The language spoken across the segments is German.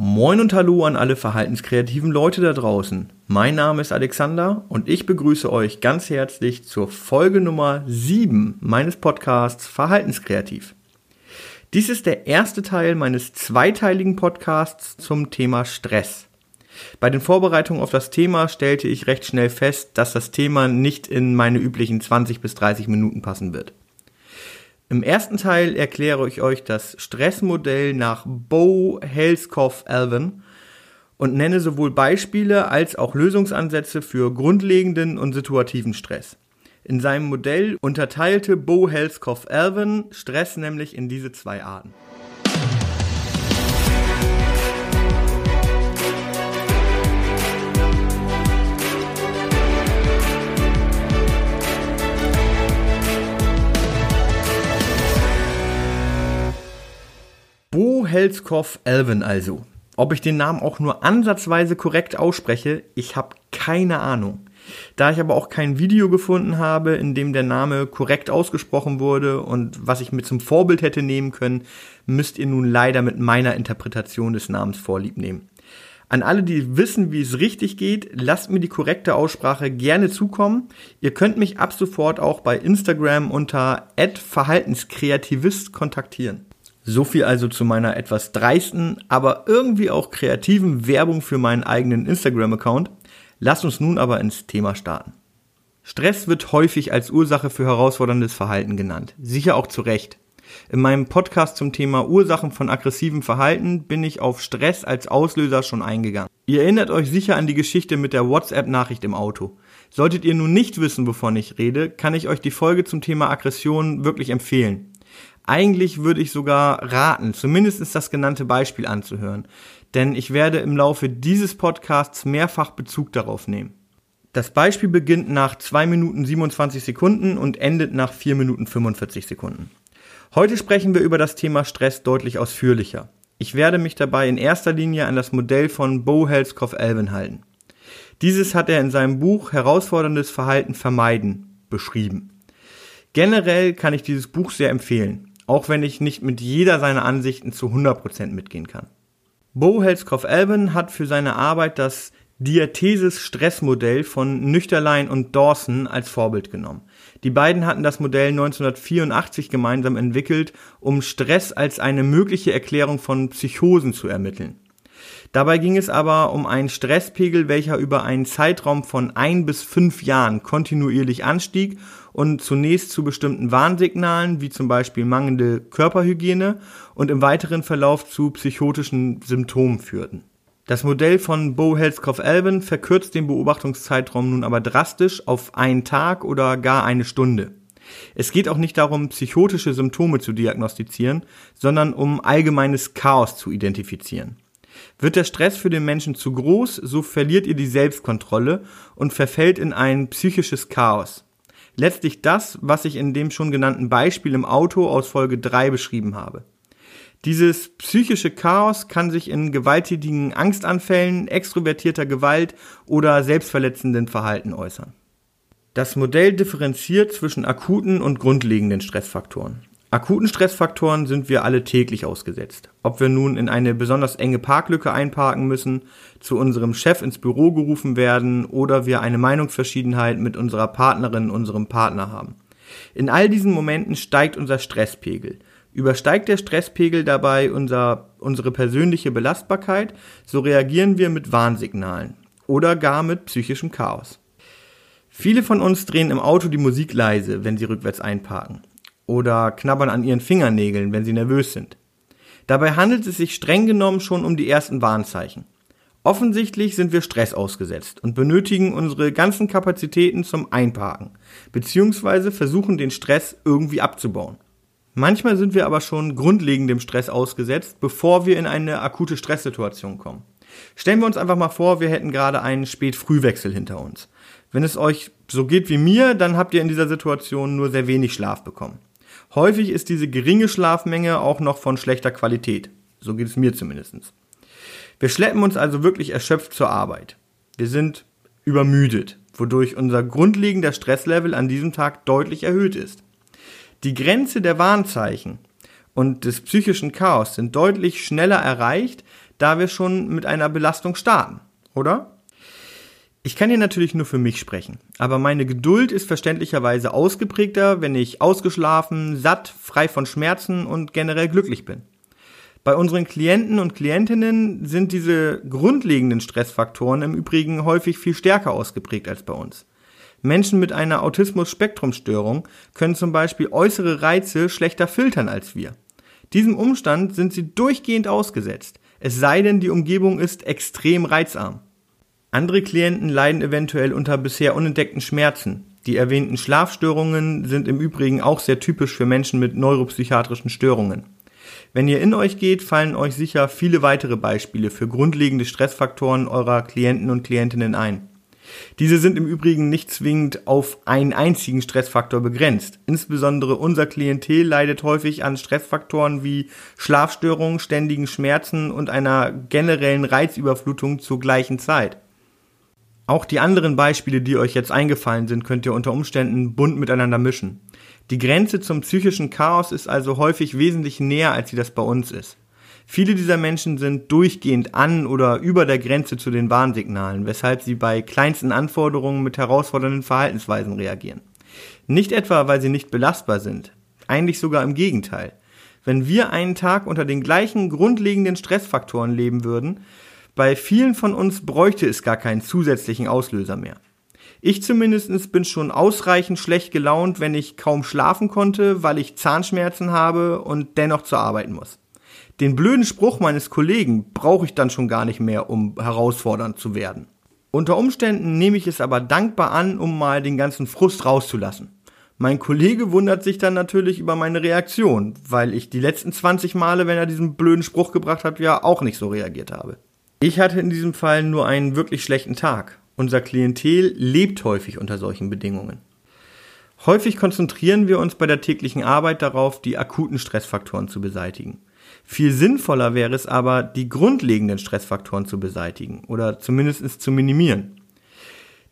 Moin und Hallo an alle verhaltenskreativen Leute da draußen. Mein Name ist Alexander und ich begrüße euch ganz herzlich zur Folge Nummer 7 meines Podcasts Verhaltenskreativ. Dies ist der erste Teil meines zweiteiligen Podcasts zum Thema Stress. Bei den Vorbereitungen auf das Thema stellte ich recht schnell fest, dass das Thema nicht in meine üblichen 20 bis 30 Minuten passen wird. Im ersten Teil erkläre ich euch das Stressmodell nach Bo Helskov Alvin und nenne sowohl Beispiele als auch Lösungsansätze für grundlegenden und situativen Stress. In seinem Modell unterteilte Bo Helskov Alvin Stress nämlich in diese zwei Arten. Helskov Alvin also. Ob ich den Namen auch nur ansatzweise korrekt ausspreche, ich habe keine Ahnung. Da ich aber auch kein Video gefunden habe, in dem der Name korrekt ausgesprochen wurde und was ich mir zum Vorbild hätte nehmen können, müsst ihr nun leider mit meiner Interpretation des Namens vorlieb nehmen. An alle, die wissen, wie es richtig geht, lasst mir die korrekte Aussprache gerne zukommen. Ihr könnt mich ab sofort auch bei Instagram unter @verhaltenskreativist kontaktieren. So viel also zu meiner etwas dreisten, aber irgendwie auch kreativen Werbung für meinen eigenen Instagram-Account. Lasst uns nun aber ins Thema starten. Stress wird häufig als Ursache für herausforderndes Verhalten genannt. Sicher auch zu Recht. In meinem Podcast zum Thema Ursachen von aggressivem Verhalten bin ich auf Stress als Auslöser schon eingegangen. Ihr erinnert euch sicher an die Geschichte mit der WhatsApp-Nachricht im Auto. Solltet ihr nun nicht wissen, wovon ich rede, kann ich euch die Folge zum Thema Aggression wirklich empfehlen. Eigentlich würde ich sogar raten, zumindest das genannte Beispiel anzuhören, denn ich werde im Laufe dieses Podcasts mehrfach Bezug darauf nehmen. Das Beispiel beginnt nach 2 Minuten 27 Sekunden und endet nach 4 Minuten 45 Sekunden. Heute sprechen wir über das Thema Stress deutlich ausführlicher. Ich werde mich dabei in erster Linie an das Modell von Bo Helskov Alvin halten. Dieses hat er in seinem Buch Herausforderndes Verhalten vermeiden beschrieben. Generell kann ich dieses Buch sehr empfehlen auch wenn ich nicht mit jeder seiner Ansichten zu 100% mitgehen kann. Bo Helskov-Alban hat für seine Arbeit das Diathesis-Stressmodell von Nüchterlein und Dawson als Vorbild genommen. Die beiden hatten das Modell 1984 gemeinsam entwickelt, um Stress als eine mögliche Erklärung von Psychosen zu ermitteln. Dabei ging es aber um einen Stresspegel, welcher über einen Zeitraum von ein bis fünf Jahren kontinuierlich anstieg und zunächst zu bestimmten Warnsignalen, wie zum Beispiel mangelnde Körperhygiene und im weiteren Verlauf zu psychotischen Symptomen führten. Das Modell von Bo Helskov-Alban verkürzt den Beobachtungszeitraum nun aber drastisch auf einen Tag oder gar eine Stunde. Es geht auch nicht darum, psychotische Symptome zu diagnostizieren, sondern um allgemeines Chaos zu identifizieren. Wird der Stress für den Menschen zu groß, so verliert ihr die Selbstkontrolle und verfällt in ein psychisches Chaos. Letztlich das, was ich in dem schon genannten Beispiel im Auto aus Folge 3 beschrieben habe. Dieses psychische Chaos kann sich in gewalttätigen Angstanfällen, extrovertierter Gewalt oder selbstverletzenden Verhalten äußern. Das Modell differenziert zwischen akuten und grundlegenden Stressfaktoren. Akuten Stressfaktoren sind wir alle täglich ausgesetzt. Ob wir nun in eine besonders enge Parklücke einparken müssen, zu unserem Chef ins Büro gerufen werden oder wir eine Meinungsverschiedenheit mit unserer Partnerin, unserem Partner haben. In all diesen Momenten steigt unser Stresspegel. Übersteigt der Stresspegel dabei unser, unsere persönliche Belastbarkeit, so reagieren wir mit Warnsignalen oder gar mit psychischem Chaos. Viele von uns drehen im Auto die Musik leise, wenn sie rückwärts einparken oder knabbern an ihren Fingernägeln, wenn sie nervös sind. Dabei handelt es sich streng genommen schon um die ersten Warnzeichen. Offensichtlich sind wir Stress ausgesetzt und benötigen unsere ganzen Kapazitäten zum Einparken, beziehungsweise versuchen den Stress irgendwie abzubauen. Manchmal sind wir aber schon grundlegendem Stress ausgesetzt, bevor wir in eine akute Stresssituation kommen. Stellen wir uns einfach mal vor, wir hätten gerade einen Spät-Frühwechsel hinter uns. Wenn es euch so geht wie mir, dann habt ihr in dieser Situation nur sehr wenig Schlaf bekommen. Häufig ist diese geringe Schlafmenge auch noch von schlechter Qualität. So geht es mir zumindest. Wir schleppen uns also wirklich erschöpft zur Arbeit. Wir sind übermüdet, wodurch unser grundlegender Stresslevel an diesem Tag deutlich erhöht ist. Die Grenze der Warnzeichen und des psychischen Chaos sind deutlich schneller erreicht, da wir schon mit einer Belastung starten, oder? Ich kann hier natürlich nur für mich sprechen, aber meine Geduld ist verständlicherweise ausgeprägter, wenn ich ausgeschlafen, satt, frei von Schmerzen und generell glücklich bin. Bei unseren Klienten und Klientinnen sind diese grundlegenden Stressfaktoren im Übrigen häufig viel stärker ausgeprägt als bei uns. Menschen mit einer Autismus-Spektrumstörung können zum Beispiel äußere Reize schlechter filtern als wir. Diesem Umstand sind sie durchgehend ausgesetzt, es sei denn, die Umgebung ist extrem reizarm. Andere Klienten leiden eventuell unter bisher unentdeckten Schmerzen. Die erwähnten Schlafstörungen sind im Übrigen auch sehr typisch für Menschen mit neuropsychiatrischen Störungen. Wenn ihr in euch geht, fallen euch sicher viele weitere Beispiele für grundlegende Stressfaktoren eurer Klienten und Klientinnen ein. Diese sind im Übrigen nicht zwingend auf einen einzigen Stressfaktor begrenzt. Insbesondere unser Klientel leidet häufig an Stressfaktoren wie Schlafstörungen, ständigen Schmerzen und einer generellen Reizüberflutung zur gleichen Zeit. Auch die anderen Beispiele, die euch jetzt eingefallen sind, könnt ihr unter Umständen bunt miteinander mischen. Die Grenze zum psychischen Chaos ist also häufig wesentlich näher, als sie das bei uns ist. Viele dieser Menschen sind durchgehend an oder über der Grenze zu den Warnsignalen, weshalb sie bei kleinsten Anforderungen mit herausfordernden Verhaltensweisen reagieren. Nicht etwa, weil sie nicht belastbar sind, eigentlich sogar im Gegenteil. Wenn wir einen Tag unter den gleichen grundlegenden Stressfaktoren leben würden, bei vielen von uns bräuchte es gar keinen zusätzlichen Auslöser mehr. Ich zumindest bin schon ausreichend schlecht gelaunt, wenn ich kaum schlafen konnte, weil ich Zahnschmerzen habe und dennoch zur Arbeit muss. Den blöden Spruch meines Kollegen brauche ich dann schon gar nicht mehr, um herausfordernd zu werden. Unter Umständen nehme ich es aber dankbar an, um mal den ganzen Frust rauszulassen. Mein Kollege wundert sich dann natürlich über meine Reaktion, weil ich die letzten 20 Male, wenn er diesen blöden Spruch gebracht hat, ja auch nicht so reagiert habe. Ich hatte in diesem Fall nur einen wirklich schlechten Tag. Unser Klientel lebt häufig unter solchen Bedingungen. Häufig konzentrieren wir uns bei der täglichen Arbeit darauf, die akuten Stressfaktoren zu beseitigen. Viel sinnvoller wäre es aber, die grundlegenden Stressfaktoren zu beseitigen oder zumindest zu minimieren.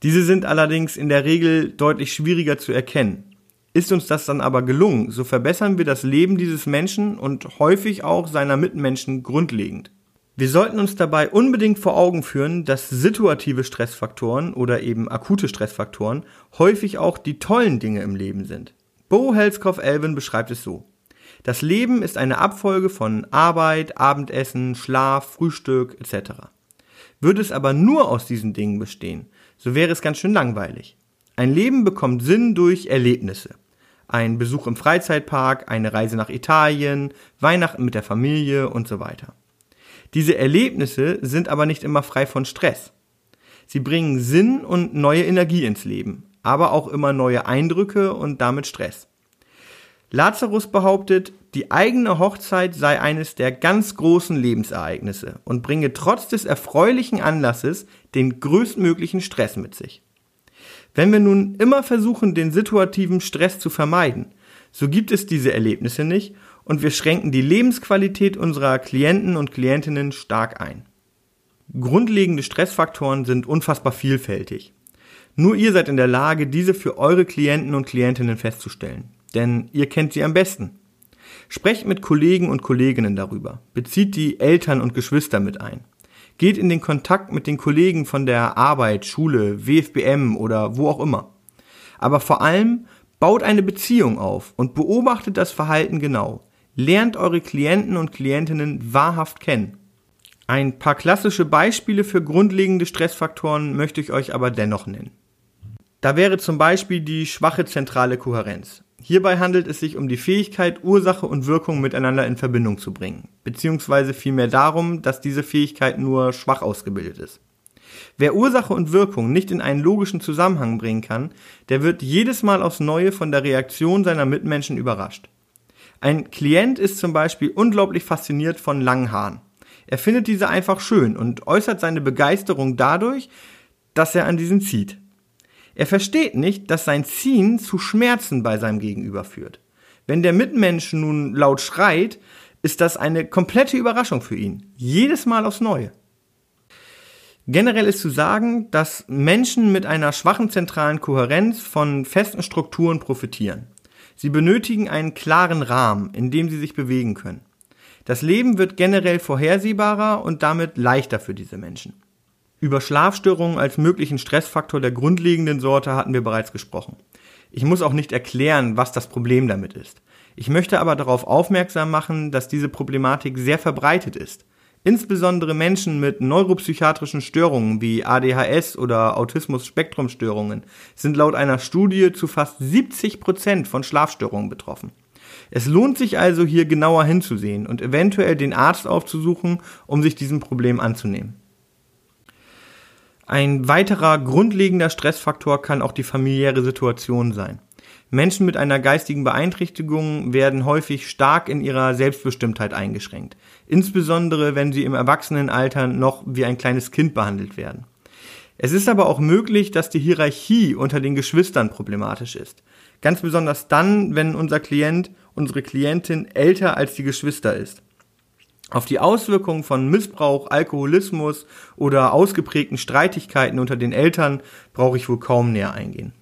Diese sind allerdings in der Regel deutlich schwieriger zu erkennen. Ist uns das dann aber gelungen, so verbessern wir das Leben dieses Menschen und häufig auch seiner Mitmenschen grundlegend. Wir sollten uns dabei unbedingt vor Augen führen, dass situative Stressfaktoren oder eben akute Stressfaktoren häufig auch die tollen Dinge im Leben sind. Bo Helskopf Elvin beschreibt es so. Das Leben ist eine Abfolge von Arbeit, Abendessen, Schlaf, Frühstück etc. Würde es aber nur aus diesen Dingen bestehen, so wäre es ganz schön langweilig. Ein Leben bekommt Sinn durch Erlebnisse. Ein Besuch im Freizeitpark, eine Reise nach Italien, Weihnachten mit der Familie und so weiter. Diese Erlebnisse sind aber nicht immer frei von Stress. Sie bringen Sinn und neue Energie ins Leben, aber auch immer neue Eindrücke und damit Stress. Lazarus behauptet, die eigene Hochzeit sei eines der ganz großen Lebensereignisse und bringe trotz des erfreulichen Anlasses den größtmöglichen Stress mit sich. Wenn wir nun immer versuchen, den situativen Stress zu vermeiden, so gibt es diese Erlebnisse nicht und wir schränken die Lebensqualität unserer Klienten und Klientinnen stark ein. Grundlegende Stressfaktoren sind unfassbar vielfältig. Nur ihr seid in der Lage, diese für eure Klienten und Klientinnen festzustellen, denn ihr kennt sie am besten. Sprecht mit Kollegen und Kolleginnen darüber, bezieht die Eltern und Geschwister mit ein. Geht in den Kontakt mit den Kollegen von der Arbeit, Schule, WFBM oder wo auch immer. Aber vor allem baut eine Beziehung auf und beobachtet das Verhalten genau. Lernt eure Klienten und Klientinnen wahrhaft kennen. Ein paar klassische Beispiele für grundlegende Stressfaktoren möchte ich euch aber dennoch nennen. Da wäre zum Beispiel die schwache zentrale Kohärenz. Hierbei handelt es sich um die Fähigkeit, Ursache und Wirkung miteinander in Verbindung zu bringen, beziehungsweise vielmehr darum, dass diese Fähigkeit nur schwach ausgebildet ist. Wer Ursache und Wirkung nicht in einen logischen Zusammenhang bringen kann, der wird jedes Mal aufs Neue von der Reaktion seiner Mitmenschen überrascht. Ein Klient ist zum Beispiel unglaublich fasziniert von langen Haaren. Er findet diese einfach schön und äußert seine Begeisterung dadurch, dass er an diesen zieht. Er versteht nicht, dass sein Ziehen zu Schmerzen bei seinem Gegenüber führt. Wenn der Mitmensch nun laut schreit, ist das eine komplette Überraschung für ihn. Jedes Mal aufs Neue. Generell ist zu sagen, dass Menschen mit einer schwachen zentralen Kohärenz von festen Strukturen profitieren. Sie benötigen einen klaren Rahmen, in dem sie sich bewegen können. Das Leben wird generell vorhersehbarer und damit leichter für diese Menschen. Über Schlafstörungen als möglichen Stressfaktor der grundlegenden Sorte hatten wir bereits gesprochen. Ich muss auch nicht erklären, was das Problem damit ist. Ich möchte aber darauf aufmerksam machen, dass diese Problematik sehr verbreitet ist. Insbesondere Menschen mit neuropsychiatrischen Störungen wie ADHS oder Autismus-Spektrumstörungen sind laut einer Studie zu fast 70 Prozent von Schlafstörungen betroffen. Es lohnt sich also hier genauer hinzusehen und eventuell den Arzt aufzusuchen, um sich diesem Problem anzunehmen. Ein weiterer grundlegender Stressfaktor kann auch die familiäre Situation sein. Menschen mit einer geistigen Beeinträchtigung werden häufig stark in ihrer Selbstbestimmtheit eingeschränkt, insbesondere wenn sie im Erwachsenenalter noch wie ein kleines Kind behandelt werden. Es ist aber auch möglich, dass die Hierarchie unter den Geschwistern problematisch ist. Ganz besonders dann, wenn unser Klient, unsere Klientin älter als die Geschwister ist. Auf die Auswirkungen von Missbrauch, Alkoholismus oder ausgeprägten Streitigkeiten unter den Eltern brauche ich wohl kaum näher eingehen.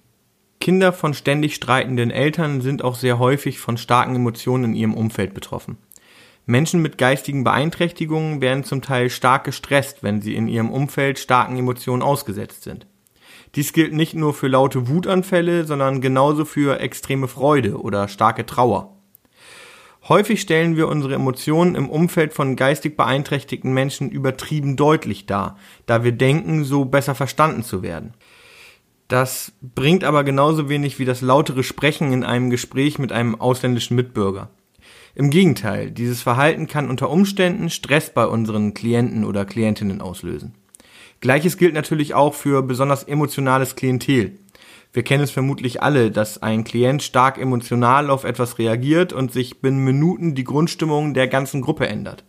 Kinder von ständig streitenden Eltern sind auch sehr häufig von starken Emotionen in ihrem Umfeld betroffen. Menschen mit geistigen Beeinträchtigungen werden zum Teil stark gestresst, wenn sie in ihrem Umfeld starken Emotionen ausgesetzt sind. Dies gilt nicht nur für laute Wutanfälle, sondern genauso für extreme Freude oder starke Trauer. Häufig stellen wir unsere Emotionen im Umfeld von geistig beeinträchtigten Menschen übertrieben deutlich dar, da wir denken, so besser verstanden zu werden. Das bringt aber genauso wenig wie das lautere Sprechen in einem Gespräch mit einem ausländischen Mitbürger. Im Gegenteil, dieses Verhalten kann unter Umständen Stress bei unseren Klienten oder Klientinnen auslösen. Gleiches gilt natürlich auch für besonders emotionales Klientel. Wir kennen es vermutlich alle, dass ein Klient stark emotional auf etwas reagiert und sich binnen Minuten die Grundstimmung der ganzen Gruppe ändert.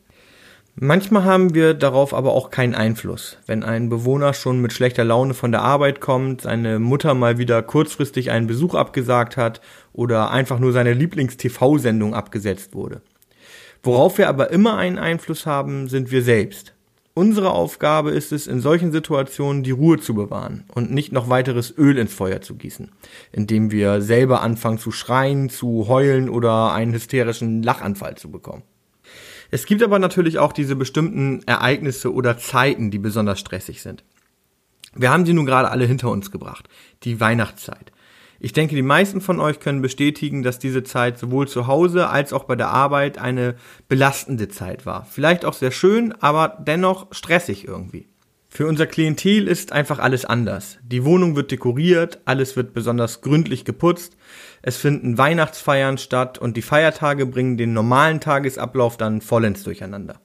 Manchmal haben wir darauf aber auch keinen Einfluss. Wenn ein Bewohner schon mit schlechter Laune von der Arbeit kommt, seine Mutter mal wieder kurzfristig einen Besuch abgesagt hat oder einfach nur seine Lieblings-TV-Sendung abgesetzt wurde. Worauf wir aber immer einen Einfluss haben, sind wir selbst. Unsere Aufgabe ist es, in solchen Situationen die Ruhe zu bewahren und nicht noch weiteres Öl ins Feuer zu gießen, indem wir selber anfangen zu schreien, zu heulen oder einen hysterischen Lachanfall zu bekommen. Es gibt aber natürlich auch diese bestimmten Ereignisse oder Zeiten, die besonders stressig sind. Wir haben sie nun gerade alle hinter uns gebracht. Die Weihnachtszeit. Ich denke, die meisten von euch können bestätigen, dass diese Zeit sowohl zu Hause als auch bei der Arbeit eine belastende Zeit war. Vielleicht auch sehr schön, aber dennoch stressig irgendwie. Für unser Klientel ist einfach alles anders. Die Wohnung wird dekoriert, alles wird besonders gründlich geputzt, es finden Weihnachtsfeiern statt und die Feiertage bringen den normalen Tagesablauf dann vollends durcheinander.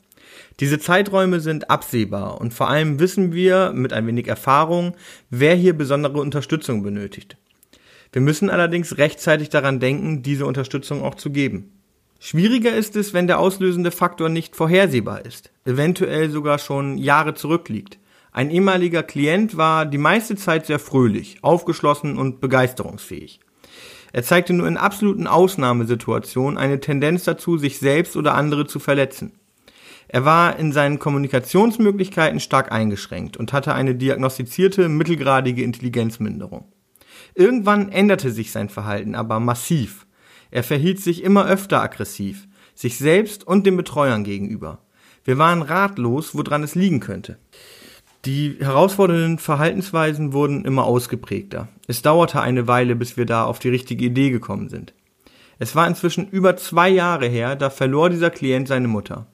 Diese Zeiträume sind absehbar und vor allem wissen wir mit ein wenig Erfahrung, wer hier besondere Unterstützung benötigt. Wir müssen allerdings rechtzeitig daran denken, diese Unterstützung auch zu geben. Schwieriger ist es, wenn der auslösende Faktor nicht vorhersehbar ist, eventuell sogar schon Jahre zurückliegt. Ein ehemaliger Klient war die meiste Zeit sehr fröhlich, aufgeschlossen und begeisterungsfähig. Er zeigte nur in absoluten Ausnahmesituationen eine Tendenz dazu, sich selbst oder andere zu verletzen. Er war in seinen Kommunikationsmöglichkeiten stark eingeschränkt und hatte eine diagnostizierte mittelgradige Intelligenzminderung. Irgendwann änderte sich sein Verhalten aber massiv. Er verhielt sich immer öfter aggressiv, sich selbst und den Betreuern gegenüber. Wir waren ratlos, woran es liegen könnte. Die herausfordernden Verhaltensweisen wurden immer ausgeprägter. Es dauerte eine Weile, bis wir da auf die richtige Idee gekommen sind. Es war inzwischen über zwei Jahre her, da verlor dieser Klient seine Mutter.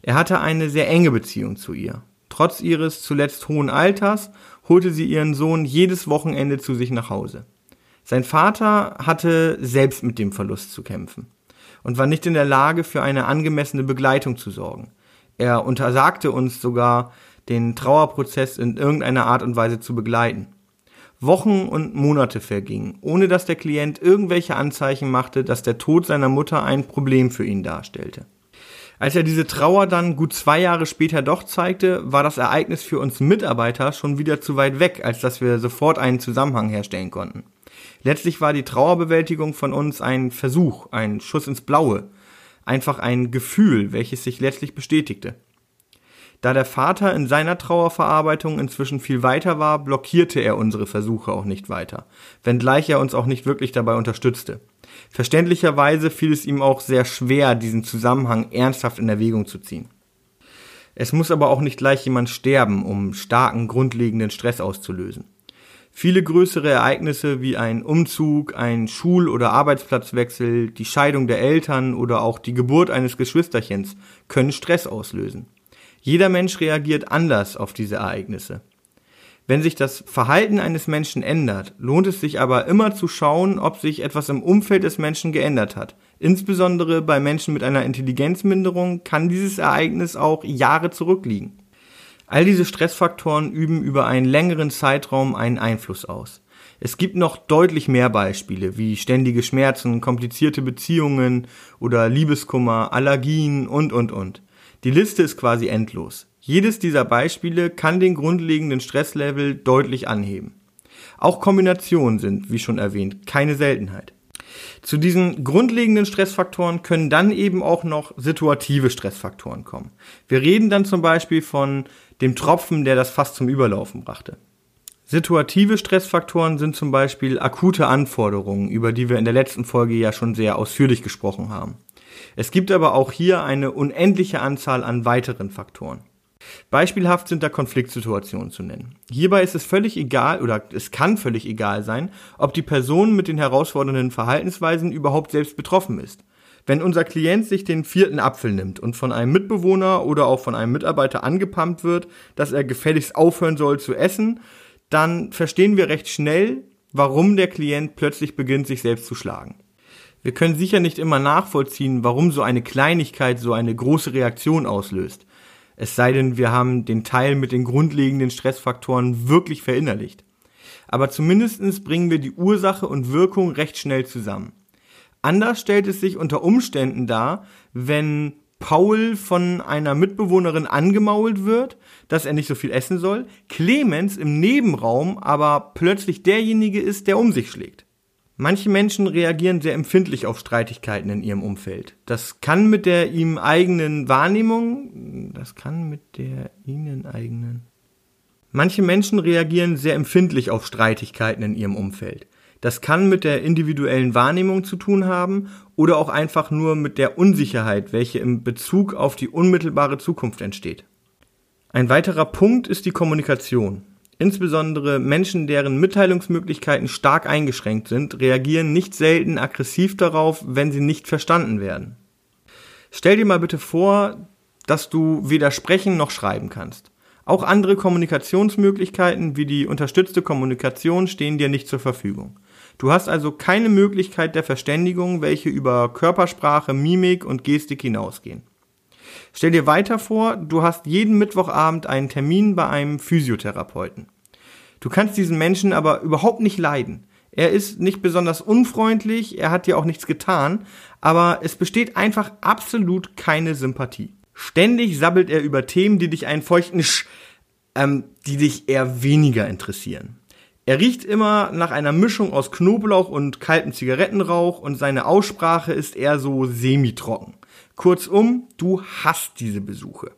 Er hatte eine sehr enge Beziehung zu ihr. Trotz ihres zuletzt hohen Alters holte sie ihren Sohn jedes Wochenende zu sich nach Hause. Sein Vater hatte selbst mit dem Verlust zu kämpfen und war nicht in der Lage, für eine angemessene Begleitung zu sorgen. Er untersagte uns sogar, den Trauerprozess in irgendeiner Art und Weise zu begleiten. Wochen und Monate vergingen, ohne dass der Klient irgendwelche Anzeichen machte, dass der Tod seiner Mutter ein Problem für ihn darstellte. Als er diese Trauer dann gut zwei Jahre später doch zeigte, war das Ereignis für uns Mitarbeiter schon wieder zu weit weg, als dass wir sofort einen Zusammenhang herstellen konnten. Letztlich war die Trauerbewältigung von uns ein Versuch, ein Schuss ins Blaue, einfach ein Gefühl, welches sich letztlich bestätigte. Da der Vater in seiner Trauerverarbeitung inzwischen viel weiter war, blockierte er unsere Versuche auch nicht weiter, wenngleich er uns auch nicht wirklich dabei unterstützte. Verständlicherweise fiel es ihm auch sehr schwer, diesen Zusammenhang ernsthaft in Erwägung zu ziehen. Es muss aber auch nicht gleich jemand sterben, um starken grundlegenden Stress auszulösen. Viele größere Ereignisse wie ein Umzug, ein Schul- oder Arbeitsplatzwechsel, die Scheidung der Eltern oder auch die Geburt eines Geschwisterchens können Stress auslösen. Jeder Mensch reagiert anders auf diese Ereignisse. Wenn sich das Verhalten eines Menschen ändert, lohnt es sich aber immer zu schauen, ob sich etwas im Umfeld des Menschen geändert hat. Insbesondere bei Menschen mit einer Intelligenzminderung kann dieses Ereignis auch Jahre zurückliegen. All diese Stressfaktoren üben über einen längeren Zeitraum einen Einfluss aus. Es gibt noch deutlich mehr Beispiele wie ständige Schmerzen, komplizierte Beziehungen oder Liebeskummer, Allergien und, und, und. Die Liste ist quasi endlos. Jedes dieser Beispiele kann den grundlegenden Stresslevel deutlich anheben. Auch Kombinationen sind, wie schon erwähnt, keine Seltenheit. Zu diesen grundlegenden Stressfaktoren können dann eben auch noch situative Stressfaktoren kommen. Wir reden dann zum Beispiel von dem Tropfen, der das Fass zum Überlaufen brachte. Situative Stressfaktoren sind zum Beispiel akute Anforderungen, über die wir in der letzten Folge ja schon sehr ausführlich gesprochen haben. Es gibt aber auch hier eine unendliche Anzahl an weiteren Faktoren. Beispielhaft sind da Konfliktsituationen zu nennen. Hierbei ist es völlig egal oder es kann völlig egal sein, ob die Person mit den herausfordernden Verhaltensweisen überhaupt selbst betroffen ist. Wenn unser Klient sich den vierten Apfel nimmt und von einem Mitbewohner oder auch von einem Mitarbeiter angepumpt wird, dass er gefälligst aufhören soll zu essen, dann verstehen wir recht schnell, warum der Klient plötzlich beginnt, sich selbst zu schlagen. Wir können sicher nicht immer nachvollziehen, warum so eine Kleinigkeit so eine große Reaktion auslöst. Es sei denn, wir haben den Teil mit den grundlegenden Stressfaktoren wirklich verinnerlicht. Aber zumindestens bringen wir die Ursache und Wirkung recht schnell zusammen. Anders stellt es sich unter Umständen dar, wenn Paul von einer Mitbewohnerin angemault wird, dass er nicht so viel essen soll, Clemens im Nebenraum aber plötzlich derjenige ist, der um sich schlägt. Manche Menschen reagieren sehr empfindlich auf Streitigkeiten in ihrem Umfeld. Das kann mit der ihm eigenen Wahrnehmung, das kann mit der ihnen eigenen. Manche Menschen reagieren sehr empfindlich auf Streitigkeiten in ihrem Umfeld. Das kann mit der individuellen Wahrnehmung zu tun haben oder auch einfach nur mit der Unsicherheit, welche im Bezug auf die unmittelbare Zukunft entsteht. Ein weiterer Punkt ist die Kommunikation. Insbesondere Menschen, deren Mitteilungsmöglichkeiten stark eingeschränkt sind, reagieren nicht selten aggressiv darauf, wenn sie nicht verstanden werden. Stell dir mal bitte vor, dass du weder sprechen noch schreiben kannst. Auch andere Kommunikationsmöglichkeiten wie die unterstützte Kommunikation stehen dir nicht zur Verfügung. Du hast also keine Möglichkeit der Verständigung, welche über Körpersprache, Mimik und Gestik hinausgehen. Stell dir weiter vor, du hast jeden Mittwochabend einen Termin bei einem Physiotherapeuten. Du kannst diesen Menschen aber überhaupt nicht leiden. Er ist nicht besonders unfreundlich, er hat dir auch nichts getan, aber es besteht einfach absolut keine Sympathie. Ständig sabbelt er über Themen, die dich einen feuchten Sch, ähm, die dich eher weniger interessieren. Er riecht immer nach einer Mischung aus Knoblauch und kaltem Zigarettenrauch und seine Aussprache ist eher so semi-trocken. Kurzum, du hast diese Besuche.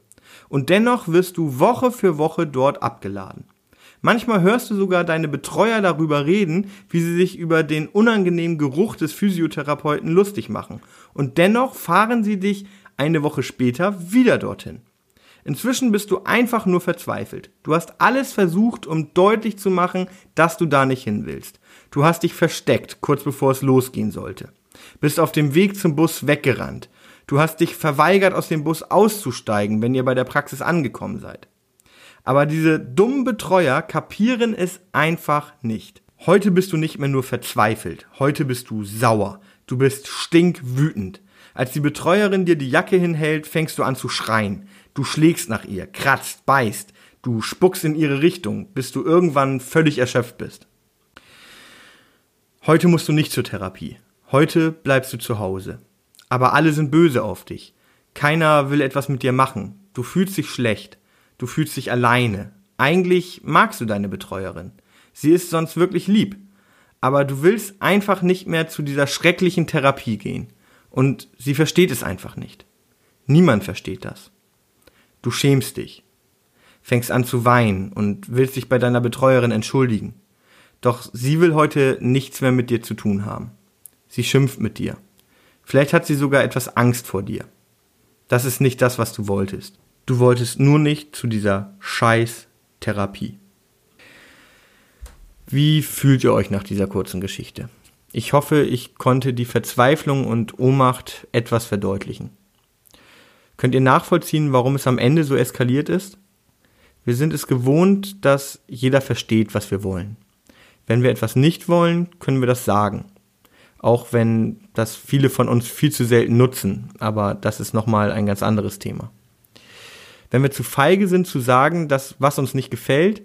Und dennoch wirst du Woche für Woche dort abgeladen. Manchmal hörst du sogar deine Betreuer darüber reden, wie sie sich über den unangenehmen Geruch des Physiotherapeuten lustig machen. Und dennoch fahren sie dich eine Woche später wieder dorthin. Inzwischen bist du einfach nur verzweifelt. Du hast alles versucht, um deutlich zu machen, dass du da nicht hin willst. Du hast dich versteckt, kurz bevor es losgehen sollte. Bist auf dem Weg zum Bus weggerannt. Du hast dich verweigert, aus dem Bus auszusteigen, wenn ihr bei der Praxis angekommen seid. Aber diese dummen Betreuer kapieren es einfach nicht. Heute bist du nicht mehr nur verzweifelt, heute bist du sauer, du bist stinkwütend. Als die Betreuerin dir die Jacke hinhält, fängst du an zu schreien. Du schlägst nach ihr, kratzt, beißt, du spuckst in ihre Richtung, bis du irgendwann völlig erschöpft bist. Heute musst du nicht zur Therapie. Heute bleibst du zu Hause. Aber alle sind böse auf dich. Keiner will etwas mit dir machen. Du fühlst dich schlecht. Du fühlst dich alleine. Eigentlich magst du deine Betreuerin. Sie ist sonst wirklich lieb. Aber du willst einfach nicht mehr zu dieser schrecklichen Therapie gehen. Und sie versteht es einfach nicht. Niemand versteht das. Du schämst dich. fängst an zu weinen und willst dich bei deiner Betreuerin entschuldigen. Doch sie will heute nichts mehr mit dir zu tun haben. Sie schimpft mit dir. Vielleicht hat sie sogar etwas Angst vor dir. Das ist nicht das, was du wolltest. Du wolltest nur nicht zu dieser scheiß Therapie. Wie fühlt ihr euch nach dieser kurzen Geschichte? Ich hoffe, ich konnte die Verzweiflung und Ohnmacht etwas verdeutlichen. Könnt ihr nachvollziehen, warum es am Ende so eskaliert ist? Wir sind es gewohnt, dass jeder versteht, was wir wollen. Wenn wir etwas nicht wollen, können wir das sagen. Auch wenn das viele von uns viel zu selten nutzen, aber das ist nochmal ein ganz anderes Thema. Wenn wir zu feige sind zu sagen, dass was uns nicht gefällt,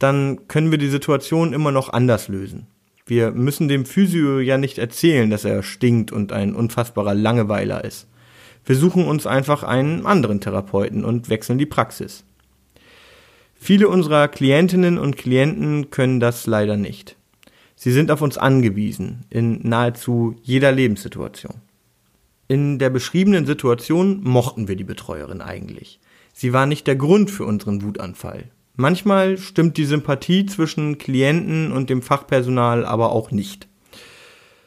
dann können wir die Situation immer noch anders lösen. Wir müssen dem Physio ja nicht erzählen, dass er stinkt und ein unfassbarer Langeweiler ist. Wir suchen uns einfach einen anderen Therapeuten und wechseln die Praxis. Viele unserer Klientinnen und Klienten können das leider nicht. Sie sind auf uns angewiesen, in nahezu jeder Lebenssituation. In der beschriebenen Situation mochten wir die Betreuerin eigentlich. Sie war nicht der Grund für unseren Wutanfall. Manchmal stimmt die Sympathie zwischen Klienten und dem Fachpersonal aber auch nicht.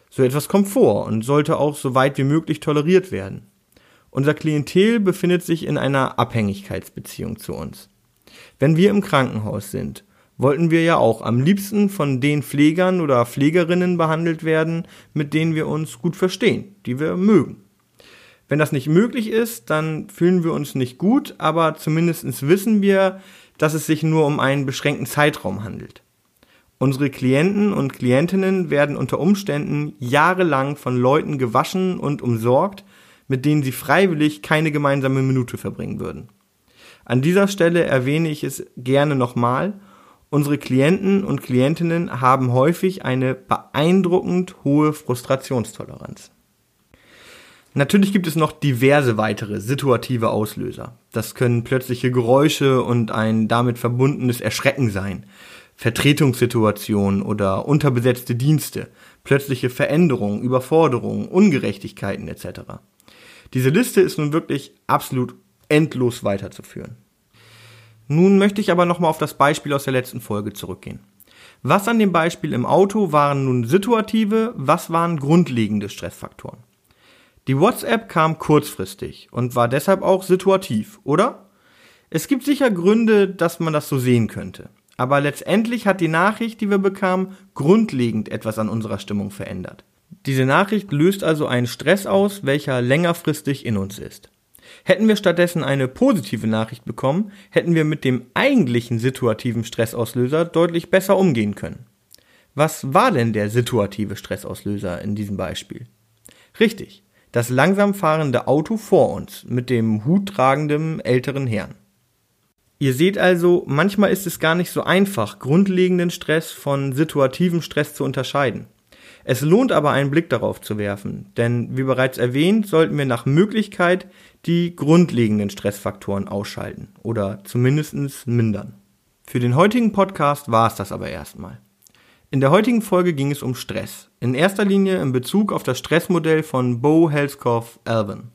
So etwas kommt vor und sollte auch so weit wie möglich toleriert werden. Unser Klientel befindet sich in einer Abhängigkeitsbeziehung zu uns. Wenn wir im Krankenhaus sind, wollten wir ja auch am liebsten von den Pflegern oder Pflegerinnen behandelt werden, mit denen wir uns gut verstehen, die wir mögen. Wenn das nicht möglich ist, dann fühlen wir uns nicht gut, aber zumindest wissen wir, dass es sich nur um einen beschränkten Zeitraum handelt. Unsere Klienten und Klientinnen werden unter Umständen jahrelang von Leuten gewaschen und umsorgt, mit denen sie freiwillig keine gemeinsame Minute verbringen würden. An dieser Stelle erwähne ich es gerne nochmal. Unsere Klienten und Klientinnen haben häufig eine beeindruckend hohe Frustrationstoleranz. Natürlich gibt es noch diverse weitere situative Auslöser. Das können plötzliche Geräusche und ein damit verbundenes Erschrecken sein, Vertretungssituationen oder unterbesetzte Dienste, plötzliche Veränderungen, Überforderungen, Ungerechtigkeiten etc. Diese Liste ist nun wirklich absolut endlos weiterzuführen. Nun möchte ich aber nochmal auf das Beispiel aus der letzten Folge zurückgehen. Was an dem Beispiel im Auto waren nun situative, was waren grundlegende Stressfaktoren? Die WhatsApp kam kurzfristig und war deshalb auch situativ, oder? Es gibt sicher Gründe, dass man das so sehen könnte. Aber letztendlich hat die Nachricht, die wir bekamen, grundlegend etwas an unserer Stimmung verändert. Diese Nachricht löst also einen Stress aus, welcher längerfristig in uns ist. Hätten wir stattdessen eine positive Nachricht bekommen, hätten wir mit dem eigentlichen situativen Stressauslöser deutlich besser umgehen können. Was war denn der situative Stressauslöser in diesem Beispiel? Richtig, das langsam fahrende Auto vor uns mit dem huttragenden älteren Herrn. Ihr seht also, manchmal ist es gar nicht so einfach, grundlegenden Stress von situativem Stress zu unterscheiden. Es lohnt aber einen Blick darauf zu werfen, denn wie bereits erwähnt, sollten wir nach Möglichkeit die grundlegenden Stressfaktoren ausschalten oder zumindest mindern. Für den heutigen Podcast war es das aber erstmal. In der heutigen Folge ging es um Stress, in erster Linie in Bezug auf das Stressmodell von Bo Helskov Alvin.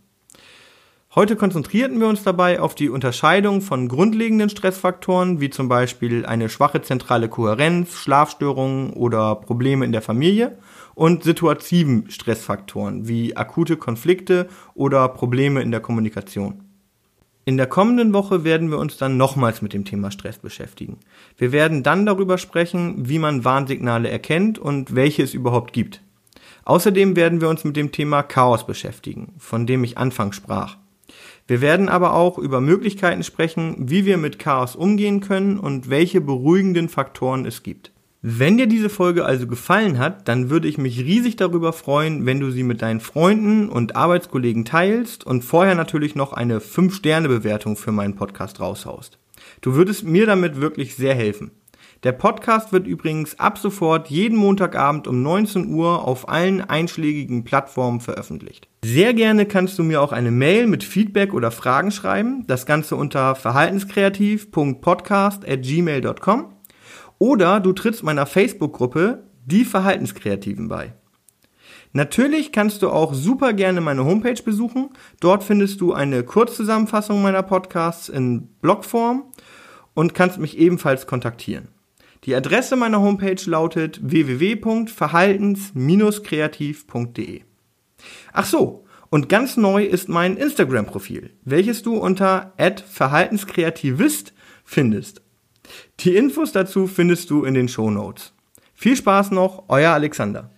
Heute konzentrierten wir uns dabei auf die Unterscheidung von grundlegenden Stressfaktoren, wie zum Beispiel eine schwache zentrale Kohärenz, Schlafstörungen oder Probleme in der Familie und situativen Stressfaktoren wie akute Konflikte oder Probleme in der Kommunikation. In der kommenden Woche werden wir uns dann nochmals mit dem Thema Stress beschäftigen. Wir werden dann darüber sprechen, wie man Warnsignale erkennt und welche es überhaupt gibt. Außerdem werden wir uns mit dem Thema Chaos beschäftigen, von dem ich anfangs sprach. Wir werden aber auch über Möglichkeiten sprechen, wie wir mit Chaos umgehen können und welche beruhigenden Faktoren es gibt. Wenn dir diese Folge also gefallen hat, dann würde ich mich riesig darüber freuen, wenn du sie mit deinen Freunden und Arbeitskollegen teilst und vorher natürlich noch eine 5-Sterne-Bewertung für meinen Podcast raushaust. Du würdest mir damit wirklich sehr helfen. Der Podcast wird übrigens ab sofort jeden Montagabend um 19 Uhr auf allen einschlägigen Plattformen veröffentlicht. Sehr gerne kannst du mir auch eine Mail mit Feedback oder Fragen schreiben. Das Ganze unter verhaltenskreativ.podcast@gmail.com oder du trittst meiner Facebook-Gruppe Die Verhaltenskreativen bei. Natürlich kannst du auch super gerne meine Homepage besuchen. Dort findest du eine Kurzzusammenfassung meiner Podcasts in Blogform. und kannst mich ebenfalls kontaktieren. Die Adresse meiner Homepage lautet www.verhaltens-kreativ.de. Ach so, und ganz neu ist mein Instagram-Profil, welches du unter @verhaltenskreativist findest. Die Infos dazu findest du in den Show Notes. Viel Spaß noch, euer Alexander.